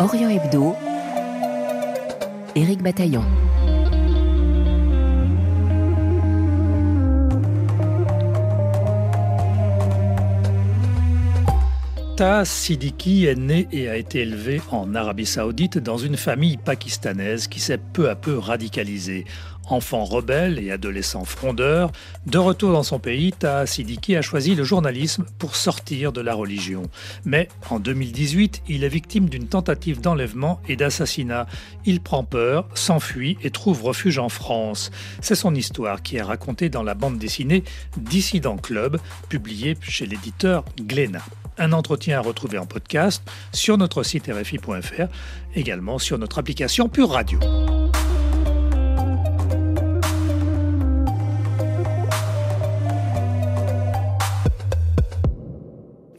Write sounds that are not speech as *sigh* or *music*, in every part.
Orient Hebdo, Éric Bataillon. Taha Siddiqui est né et a été élevé en Arabie Saoudite dans une famille pakistanaise qui s'est peu à peu radicalisée. Enfant rebelle et adolescent frondeur, de retour dans son pays, Taha Siddiqui a choisi le journalisme pour sortir de la religion. Mais en 2018, il est victime d'une tentative d'enlèvement et d'assassinat. Il prend peur, s'enfuit et trouve refuge en France. C'est son histoire qui est racontée dans la bande dessinée Dissident Club, publiée chez l'éditeur Glénat. Un entretien à retrouver en podcast sur notre site rfi.fr, également sur notre application Pure Radio.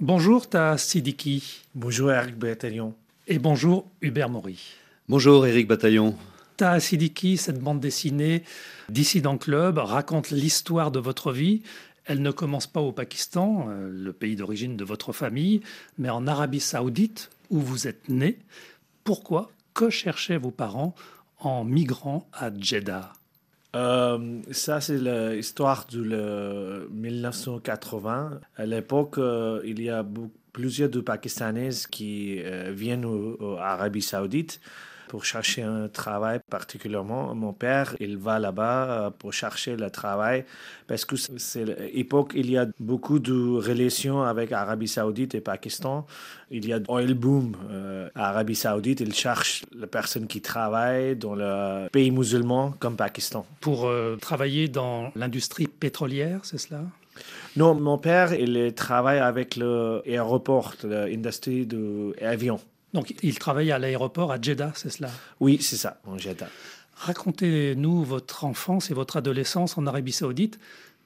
Bonjour Ta Sidiki. Bonjour Eric Bataillon. Et bonjour Hubert Maury. Bonjour Eric Bataillon. Ta Sidiki, cette bande dessinée Dissident Club, raconte l'histoire de votre vie elle ne commence pas au Pakistan, euh, le pays d'origine de votre famille, mais en Arabie saoudite, où vous êtes né. Pourquoi Que cherchaient vos parents en migrant à Jeddah? Euh, ça, c'est l'histoire de 1980. À l'époque, euh, il y a plusieurs de Pakistanais qui viennent en Arabie Saoudite pour chercher un travail particulièrement. Mon père, il va là-bas euh, pour chercher le travail parce que c'est l'époque, il y a beaucoup de relations avec Arabie Saoudite et Pakistan. Il y a oil boom euh, Arabie Saoudite. Ils cherchent les personnes qui travaillent dans le pays musulman comme Pakistan. Pour euh, travailler dans l'industrie pétrolière, c'est cela? Non, mon père, il travaille avec l'aéroport, l'industrie de l'avion. Donc, il travaille à l'aéroport à Jeddah, c'est cela? Oui, c'est ça, en Jeddah. Racontez-nous votre enfance et votre adolescence en Arabie Saoudite.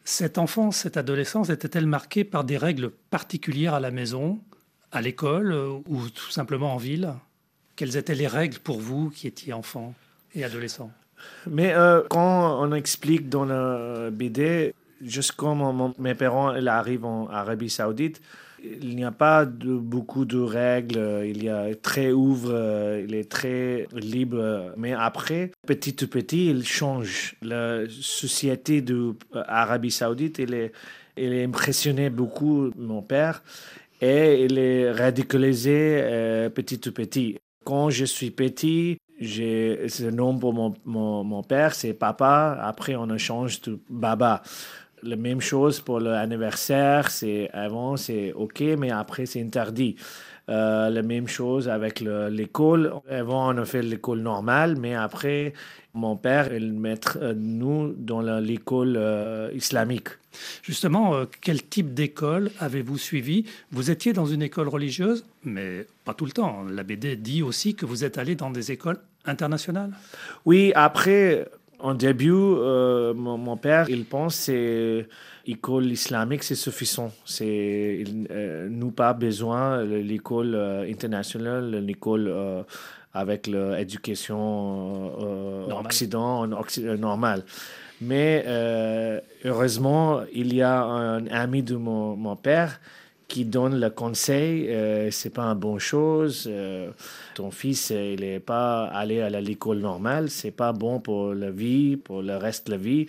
Cette enfance, cette adolescence était-elle marquée par des règles particulières à la maison, à l'école euh, ou tout simplement en ville? Quelles étaient les règles pour vous qui étiez enfant et adolescent? Mais euh, quand on explique dans le BD, jusqu'à mes parents arrivent en Arabie Saoudite, il n'y a pas beaucoup de règles, il y a très ouvre, il est très libre. Mais après, petit à petit, il change. La société de l'Arabie Saoudite, il est, il est impressionné beaucoup mon père et il est radicalisé euh, petit à petit. Quand je suis petit, j'ai ce nom pour mon, mon, mon père, c'est papa. Après, on change de baba la même chose pour l'anniversaire. C'est avant c'est ok, mais après c'est interdit. Euh, la même chose avec l'école. Avant, on a fait l'école normale, mais après, mon père, il met euh, nous dans l'école euh, islamique. Justement, quel type d'école avez-vous suivi? Vous étiez dans une école religieuse, mais pas tout le temps. La BD dit aussi que vous êtes allé dans des écoles internationales. Oui, après, en début, euh, mon, père, il pense que l'école islamique, c'est suffisant. C'est, euh, nous pas besoin de l'école euh, internationale, l'école avec l'éducation occident, normale. Mais heureusement, il y a un ami de mon, mon père qui donne le conseil, euh, c'est pas une bonne chose. Euh, ton fils, il n'est pas allé à l'école normale, c'est pas bon pour la vie, pour le reste de la vie.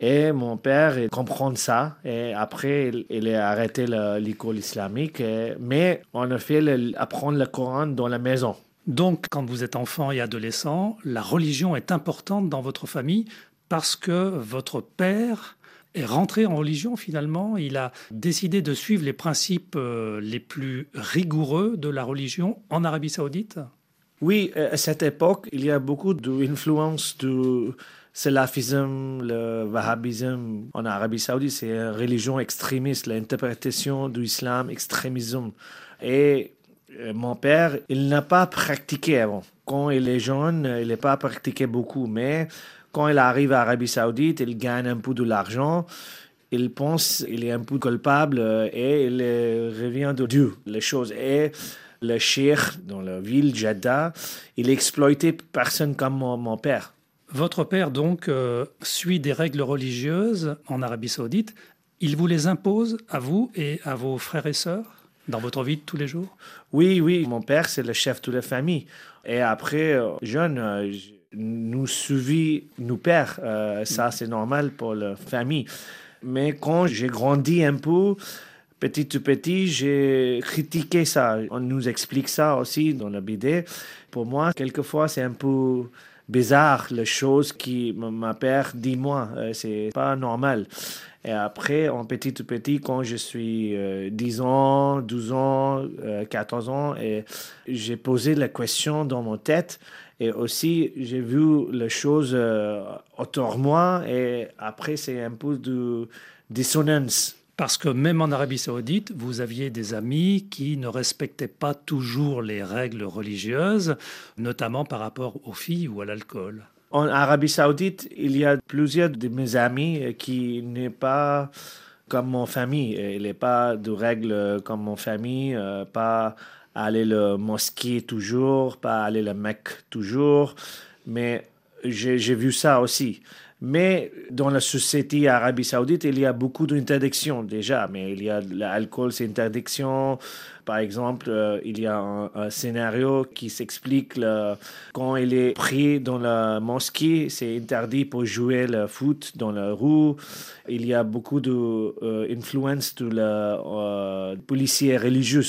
Et mon père il comprend ça. Et après, il, a arrêté l'école islamique. mais on a fait apprendre le Coran dans la maison. Donc, quand vous êtes enfant et adolescent, la religion est importante dans votre famille parce que votre père est rentré en religion finalement. Il a décidé de suivre les principes euh, les plus rigoureux de la religion en Arabie saoudite Oui, à cette époque, il y a beaucoup d'influence du salafisme, le wahhabisme en Arabie saoudite. C'est une religion extrémiste, l'interprétation de l'islam extrémisme. Et euh, mon père, il n'a pas pratiqué avant. Quand il est jeune, il n'a pas pratiqué beaucoup, mais quand il arrive à Arabie Saoudite, il gagne un peu de l'argent. Il pense qu'il est un peu coupable euh, et il euh, revient de Dieu. Les choses et le cheikh dans la ville Jeddah, il exploitait personne comme mon, père. Votre père donc euh, suit des règles religieuses en Arabie Saoudite. Il vous les impose à vous et à vos frères et sœurs Dans votre vie de tous les jours? Oui, oui. Mon père, c'est le chef de la famille. Et après, jeune, nous suivis nos pères. Euh, ça, c'est normal pour la famille. Mais quand j'ai grandi un peu, petit à petit, j'ai critiqué ça. On nous explique ça aussi dans la BD. Pour moi, quelquefois, c'est un peu bizarre les choses qui ma père dit moi. c'est pas normal. Et après, en petit à petit, quand je suis 10 ans, 12 ans, 14 ans, j'ai posé la question dans mon tête. Et aussi, j'ai vu les choses euh, autour de moi. Et après, c'est un peu de dissonance. Parce que même en Arabie saoudite, vous aviez des amis qui ne respectaient pas toujours les règles religieuses, notamment par rapport aux filles ou à l'alcool. En Arabie saoudite, il y a plusieurs de mes amis qui n'est pas comme mon famille. Il n'est pas de règles comme mon famille, euh, pas aller le mosquée toujours, pas aller le Mecque toujours. Mais j'ai vu ça aussi. Mais dans la société Arabie Saoudite, il y a beaucoup d'interdictions déjà. Mais il y a l'alcool, c'est interdiction. Par exemple, euh, il y a un, scénario qui s'explique quand il est pris dans la mosquée, c'est interdit pour jouer le foot dans la rue. Il y a beaucoup d'influence de, euh, de la euh, policier religieux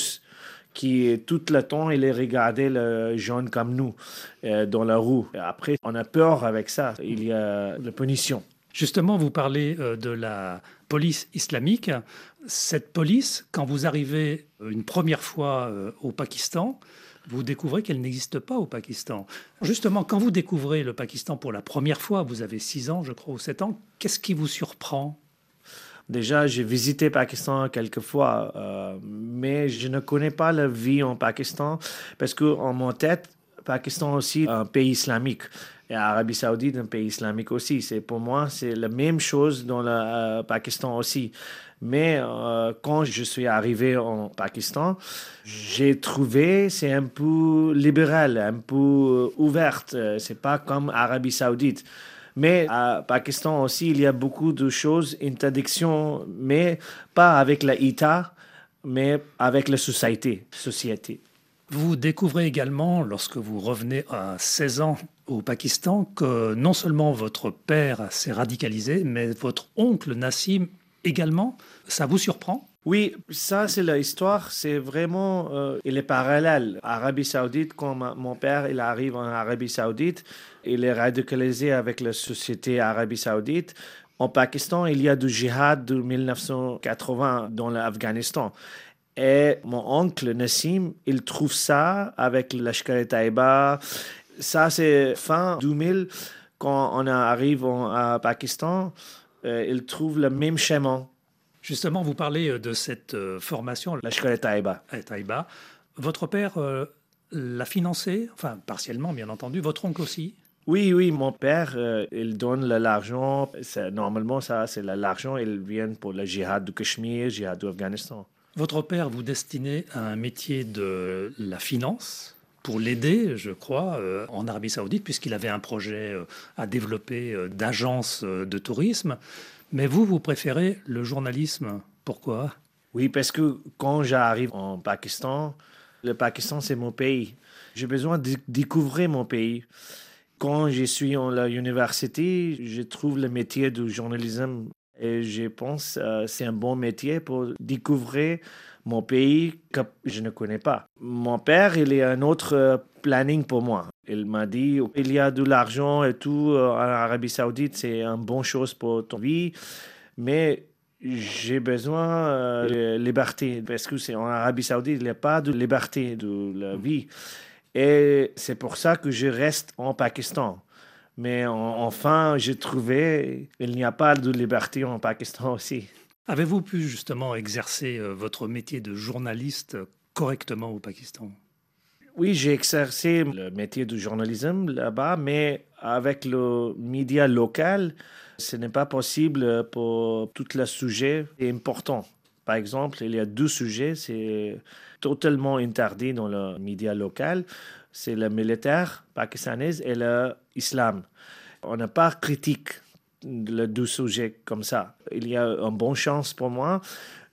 qui tout le temps il est regardé le jeune comme nous euh, dans la roue. Après, on a peur avec ça. Il y a la punition. Justement, vous parlez euh, de la police islamique. Cette police, quand vous arrivez une première fois euh, au Pakistan, vous découvrez qu'elle n'existe pas au Pakistan. Justement, quand vous découvrez le Pakistan pour la première fois, vous avez 6 ans, je crois, ou 7 ans, qu'est-ce qui vous surprend? Déjà, j'ai visité Pakistan quelques fois, euh, mais je ne connais pas la vie en Pakistan parce que en mon tête, Pakistan aussi un pays islamique et Arabie Saoudite un pays islamique aussi. C'est pour moi c'est la même chose dans le euh, Pakistan aussi. Mais euh, quand je suis arrivé en Pakistan, j'ai trouvé c'est un peu libéral, un peu ouverte. C'est pas comme Arabie Saoudite. Mais à Pakistan aussi, il y a beaucoup de choses, interdictions, mais pas avec la ITA, mais avec la société. société. Vous découvrez également, lorsque vous revenez à 16 ans au Pakistan, que non seulement votre père s'est radicalisé, mais votre oncle Nassim également. Ça vous surprend? Oui, ça c'est l'histoire, c'est vraiment, euh, il est parallèle. Arabie Saoudite, quand mon père il arrive en Arabie Saoudite, il est radicalisé avec la société Arabie Saoudite. En Pakistan, il y a du djihad de 1980 dans l'Afghanistan. Et mon oncle Nassim, il trouve ça avec Lashkar Taiba. Ça, c'est fin 2000, quand on arrive au Pakistan, euh, il trouve le même schéma Justement, vous parlez euh, de cette euh, formation. La Taïba. Taïba. Votre père l'a financé, enfin partiellement bien entendu, votre oncle aussi oui, oui, mon père, il donne l'argent. Normalement, ça, c'est l'argent, il vient pour le djihad du Cachemire, le djihad de l'Afghanistan. Votre père vous destinait à un métier de la finance pour l'aider, je crois, en Arabie Saoudite, puisqu'il avait un projet à développer d'agence de tourisme. Mais vous, vous préférez le journalisme. Pourquoi? Oui, parce que quand j'arrive en Pakistan, le Pakistan, c'est mon pays. J'ai besoin de découvrir mon pays. Quand je suis en l'université, je trouve le métier du journalisme et je pense que euh, c'est un bon métier pour découvrir mon pays que je ne connais pas. Mon père, il est un autre euh, planning pour moi. Il m'a dit, il y a de l'argent et tout euh, en Arabie Saoudite, c'est une bonne chose pour ton vie, mais j'ai besoin de liberté parce que c'est en Arabie Saoudite, il n'y a pas de liberté de la vie. Et c'est pour ça que je reste en Pakistan. Mais enfin, j'ai trouvé il n'y a pas de liberté en Pakistan aussi. Avez-vous pu justement exercer euh, votre métier de journaliste correctement au Pakistan? Oui, j'ai exercé le métier de journalisme là-bas, mais avec le média local, ce n'est pas possible pour tout le sujet important. Par exemple, il y a deux sujets, c'est totalement interdit dans le média local. C'est le militaire pakistanais et l'islam. On n'a pas critique le deux sujets comme ça. Il y a une bonne chance pour moi.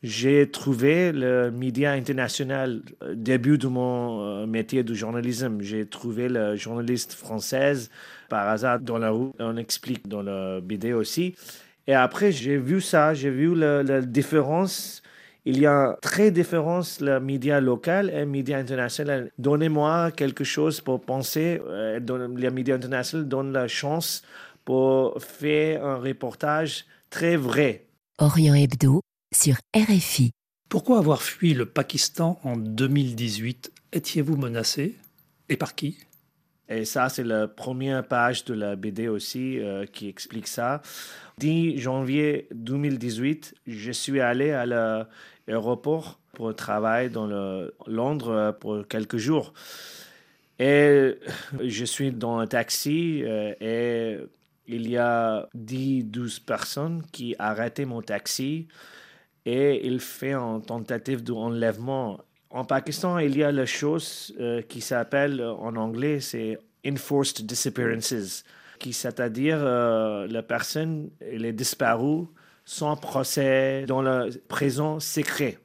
j'ai trouvé le média international début de mon métier de journalisme. J'ai trouvé le journaliste française par hasard dans la rue. On explique dans le BD aussi. Et après, j'ai vu ça, j'ai vu la, différence. Il y a très différence le média local et le média international. Donnez-moi quelque chose pour penser. Euh, les médias internationaux donnent la chance pour faire un reportage très vrai. Orient Hebdo sur RFI. Pourquoi avoir fui le Pakistan en 2018 Étiez-vous menacé? Et par qui? Et ça, c'est la première page de la BD aussi euh, qui explique ça. 10 janvier 2018, je suis allé à l'aéroport pour travailler dans le Londres pour quelques jours. Et je suis dans un taxi euh, et il y a 10-12 personnes qui arrêtent mon taxi. Et il fait une tentative d'enlèvement. En Pakistan, il y a la chose euh, qui s'appelle en anglais, c'est enforced disappearances, qui c'est-à-dire euh, la personne elle sans procès dans la prison secret.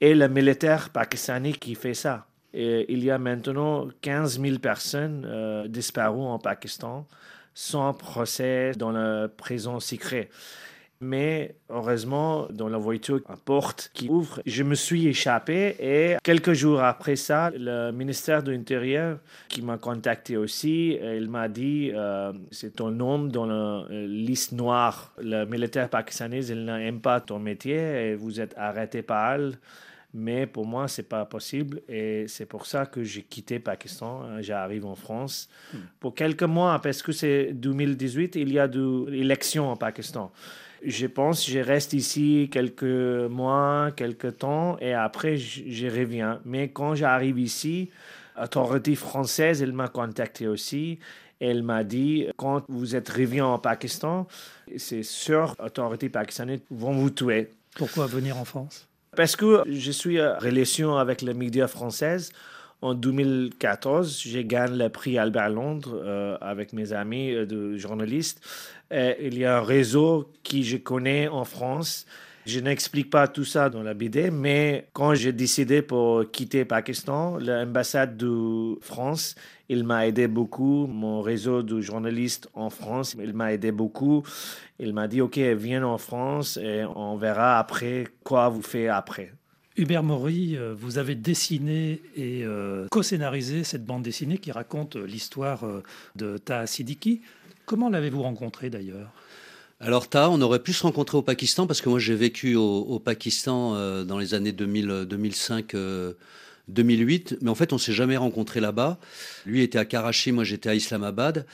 Et le militaire pakistanais qui fait ça. Il y a maintenant 15 000 personnes euh, disparues en Pakistan sans procès dans la prison secret. Mais heureusement, dans la voiture, une porte qui ouvre, je me suis échappé et quelques jours après ça, le ministère de l'Intérieur qui m'a contacté aussi, il m'a dit euh, c'est ton nom dans la liste noire. Le militaire pakistanais, il n'aime pas ton métier et vous êtes arrêté par elle. Mais pour moi, c'est pas possible et c'est pour ça que j'ai quitté Pakistan. J'arrive en France hmm. pour quelques mois parce que c'est 2018, il y a des élections en Pakistan. Je pense que je reste ici quelques mois, quelques temps et après je, reviens. Mais quand j'arrive ici, l'autorité française, elle m'a contacté aussi. Elle m'a dit, quand vous êtes revenu en Pakistan, c'est sûr, l'autorité pakistanaise vont vous tuer. Pourquoi venir en France? Parce que je suis en relation avec les médias françaises. En 2014, j'ai gagné le prix Albert Londres euh, avec mes amis euh, de journalistes. Euh, il y a un réseau qui je connais en France. Je n'explique pas tout ça dans la BD, mais quand j'ai décidé pour quitter Pakistan, l'ambassade de France, il m'a aidé beaucoup. Mon réseau de journalistes en France, il m'a aidé beaucoup. Il m'a dit, OK, viens en France et on verra après quoi vous faites après. Hubert Maury, euh, vous avez dessiné et euh, co-scénarisé cette bande dessinée qui raconte l'histoire de Taha Siddiqui. Comment l'avez-vous rencontré d'ailleurs? Alors Ta, on aurait pu se rencontrer au Pakistan parce que moi j'ai vécu au, Pakistan euh, dans les années 2000, 2005. 2008, mais en fait, on s'est jamais rencontré là-bas. Lui était à Karachi, moi j'étais à Islamabad.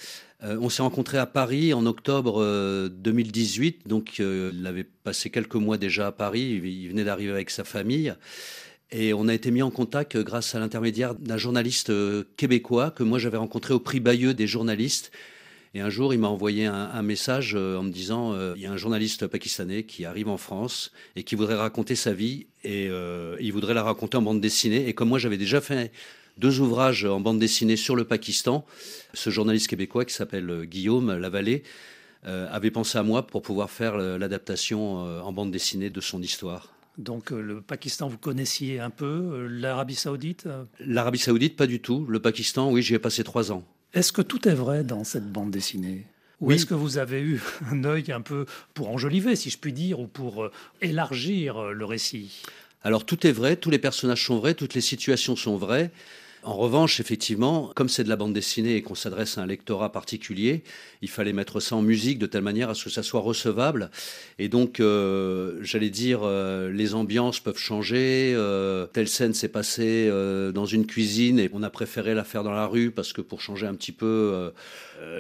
Euh, on s'est rencontré à Paris en octobre 2018, euh, donc il avait passé quelques mois déjà à Paris, il venait d'arriver avec sa famille. Et on a été mis en contact grâce à l'intermédiaire d'un journaliste québécois que moi j'avais rencontré au prix Bayeux des journalistes et un jour, il m'a envoyé un, message euh, en me disant euh, il y a un journaliste pakistanais qui arrive en France et qui voudrait raconter sa vie et euh, il voudrait la raconter en bande dessinée. Et comme moi, j'avais déjà fait deux ouvrages en bande dessinée sur le Pakistan, ce journaliste québécois qui s'appelle Guillaume Lavallée avait pensé à moi pour pouvoir faire l'adaptation en bande dessinée de son histoire. Donc le Pakistan, vous connaissiez un peu, l'Arabie saoudite L'Arabie saoudite, pas du tout. Le Pakistan, oui, j'y ai passé trois ans. Est-ce que tout est vrai dans cette bande dessinée? Ou est-ce que vous avez eu un œil un peu pour enjoliver, si je puis dire, ou pour euh, élargir euh, le récit? Alors tout est vrai, tous les personnages sont vrais, toutes les situations sont vraies. En revanche, effectivement, comme c'est de la bande dessinée et qu'on s'adresse à un lectorat particulier, il fallait mettre ça en musique de telle manière à ce que ça soit recevable. Et donc, euh, j'allais dire, euh, les ambiances peuvent changer. Euh, telle scène s'est passée dans une cuisine et on a préféré la faire dans la rue parce que pour changer un petit peu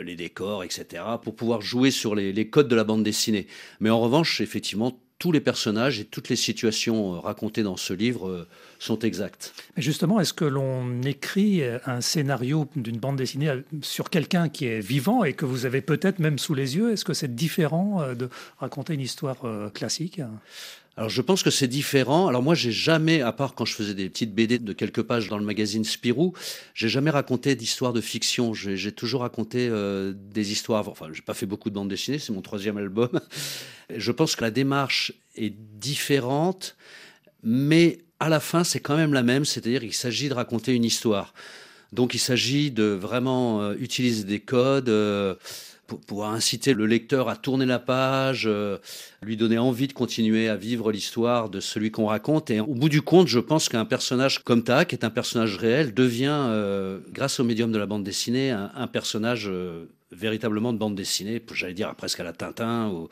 les décors, etc., pour pouvoir jouer sur les, les codes de la bande dessinée. Mais en revanche, effectivement, tous les personnages et toutes les situations euh, racontées dans ce livre euh, sont exactes. Justement, est-ce que l'on écrit un scénario d'une bande dessinée euh, sur quelqu'un qui est vivant et que vous avez peut-être même sous les yeux? Est-ce que c'est différent de raconter une histoire classique? Alors je pense que c'est différent. Alors moi j'ai jamais, à part quand je faisais des petites BD de quelques pages dans le magazine Spirou, j'ai jamais raconté d'histoires de fiction. J'ai toujours raconté euh, des histoires. Enfin j'ai pas fait beaucoup de bandes dessinées, c'est mon troisième album. Je pense que la démarche est différente, mais à la fin c'est quand même la même, c'est-à-dire qu'il s'agit de raconter une histoire. Donc il s'agit de vraiment euh, utiliser des codes. Euh, pour inciter le lecteur à tourner la page, euh, lui donner envie de continuer à vivre l'histoire de celui qu'on raconte. Et au bout du compte, je pense qu'un personnage comme Ta, qui est un personnage réel, devient, euh, grâce au médium de la bande dessinée, un, personnage euh, véritablement de bande dessinée, j'allais dire presque à la Tintin.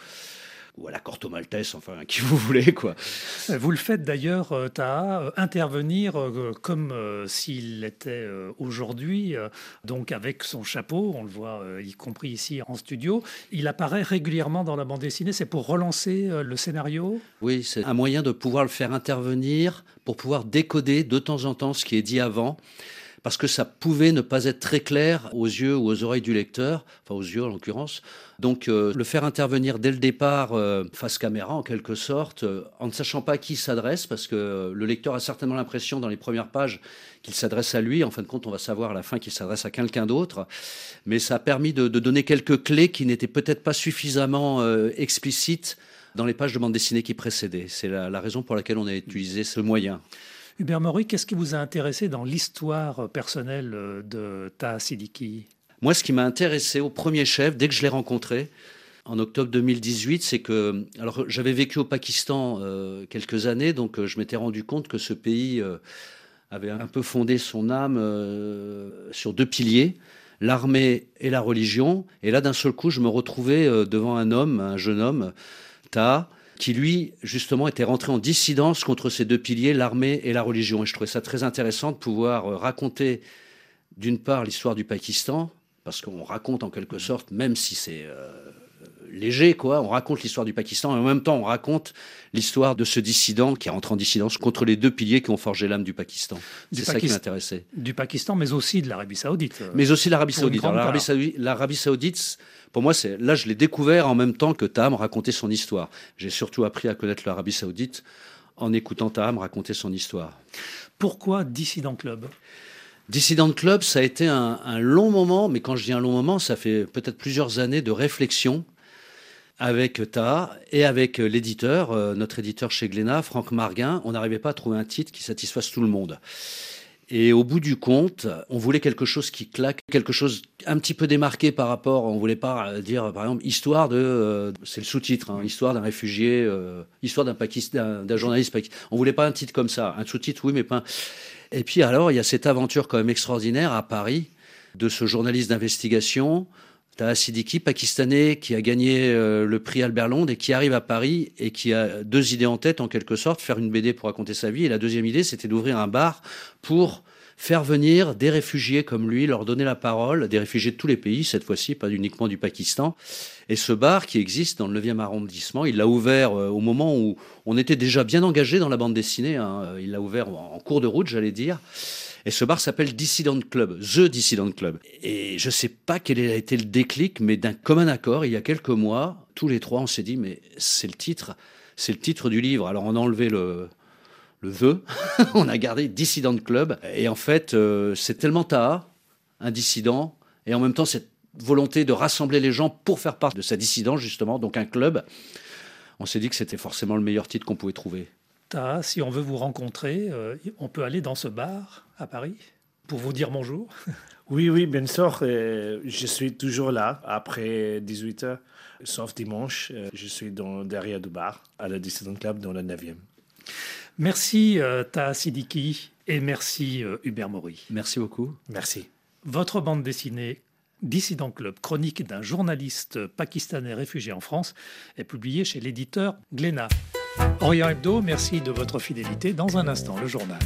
Ou à la Corto Maltese, enfin, qui vous voulez, quoi. Vous le faites d'ailleurs, euh, Taha, euh, intervenir euh, comme s'il était aujourd'hui, donc avec son chapeau, on le voit y compris ici en studio. Il apparaît régulièrement dans la bande dessinée, c'est pour relancer le scénario? Oui, c'est un moyen de pouvoir le faire intervenir, pour pouvoir décoder de temps en temps ce qui est dit avant parce que ça pouvait ne pas être très clair aux yeux ou aux oreilles du lecteur, enfin aux yeux en l'occurrence. Donc euh, le faire intervenir dès le départ euh, face caméra en quelque sorte, euh, en ne sachant pas à qui s'adresse, parce que le lecteur a certainement l'impression dans les premières pages qu'il s'adresse à lui. En fin de compte, on va savoir à la fin qu'il s'adresse à quelqu'un d'autre. Mais ça a permis de, donner quelques clés qui n'étaient peut-être pas suffisamment explicites dans les pages de bande dessinée qui précédaient. C'est la, la raison pour laquelle on a utilisé ce moyen. Hubert Maury, qu'est-ce qui vous a intéressé dans l'histoire personnelle euh, de Ta Sidiki? Moi, ce qui m'a intéressé au premier chef, dès que je l'ai rencontré, en octobre 2018, c'est que alors j'avais vécu au Pakistan euh, quelques années, donc euh, je m'étais rendu compte que ce pays avait un peu fondé son âme sur deux piliers, l'armée et la religion. Et là, d'un seul coup, je me retrouvais devant un homme, un jeune homme, Ta, qui lui, justement, était rentré en dissidence contre ces deux piliers, l'armée et la religion. Et je trouvais ça très intéressant de pouvoir euh, raconter, d'une part, l'histoire du Pakistan, parce qu'on raconte en quelque sorte, même si c'est euh, léger, quoi, on raconte l'histoire du Pakistan, et en même temps, on raconte l'histoire de ce dissident qui est rentré en dissidence contre les deux piliers qui ont forgé l'âme du Pakistan. C'est ça qui m'intéressait. Du Pakistan, mais aussi de l'Arabie Saoudite. Mais aussi l'Arabie Saoudite. L'Arabie Saoudite, pour moi, c'est là, je l'ai découvert en même temps que Tam racontait son histoire. J'ai surtout appris à connaître l'Arabie Saoudite en écoutant Tam raconter son histoire. Pourquoi Dissident Club? Dissident Club, ça a été un, long moment, mais quand je dis un long moment, ça fait peut-être plusieurs années de réflexion avec Ta et avec l'éditeur, euh, notre éditeur chez Glénat, Franck Marguin. On n'arrivait pas à trouver un titre qui satisfasse tout le monde. Et au bout du compte, on voulait quelque chose qui claque, quelque chose un petit peu démarqué par rapport, on voulait pas euh, dire par exemple histoire de, euh, c'est le sous-titre, hein, histoire d'un réfugié, euh, histoire d'un d'un journaliste pakistanais. On voulait pas un titre comme ça, un sous-titre oui, mais pas. Et puis alors il y a cette aventure quand même extraordinaire à Paris de ce journaliste d'investigation T'as Siddiqui, pakistanais, qui a gagné euh, le prix Albert Londres et qui arrive à Paris et qui a deux idées en tête, en quelque sorte, faire une BD pour raconter sa vie. Et la deuxième idée, c'était d'ouvrir un bar pour faire venir des réfugiés comme lui, leur donner la parole, des réfugiés de tous les pays, cette fois-ci, pas uniquement du Pakistan. Et ce bar qui existe dans le 9e arrondissement, il l'a ouvert euh, au moment où on était déjà bien engagé dans la bande dessinée. Hein. Il l'a ouvert en cours de route, j'allais dire. Et ce bar s'appelle Dissident Club, The Dissident Club. Et je ne sais pas quel a été le déclic, mais d'un commun accord, il y a quelques mois, tous les trois, on s'est dit, mais c'est le titre, c'est le titre du livre. Alors on a enlevé le, le The, *laughs* on a gardé Dissident Club. Et en fait, euh, c'est tellement ta un dissident, et en même temps cette volonté de rassembler les gens pour faire part de sa dissidence, justement, donc un club. On s'est dit que c'était forcément le meilleur titre qu'on pouvait trouver si on veut vous rencontrer, euh, on peut aller dans ce bar à Paris pour vous dire bonjour *laughs* Oui, oui, bien sûr. Euh, je suis toujours là après 18 h sauf dimanche. Euh, je suis dans, derrière du bar à la Dissident Club dans le 9e. Merci Ta Sidiki et merci Hubert Maury. Merci beaucoup. Merci. Votre bande dessinée Dissident Club, chronique d'un journaliste pakistanais réfugié en France, est publiée chez l'éditeur Glénat. Orient Hebdo, merci de votre fidélité. Dans un instant, le journal.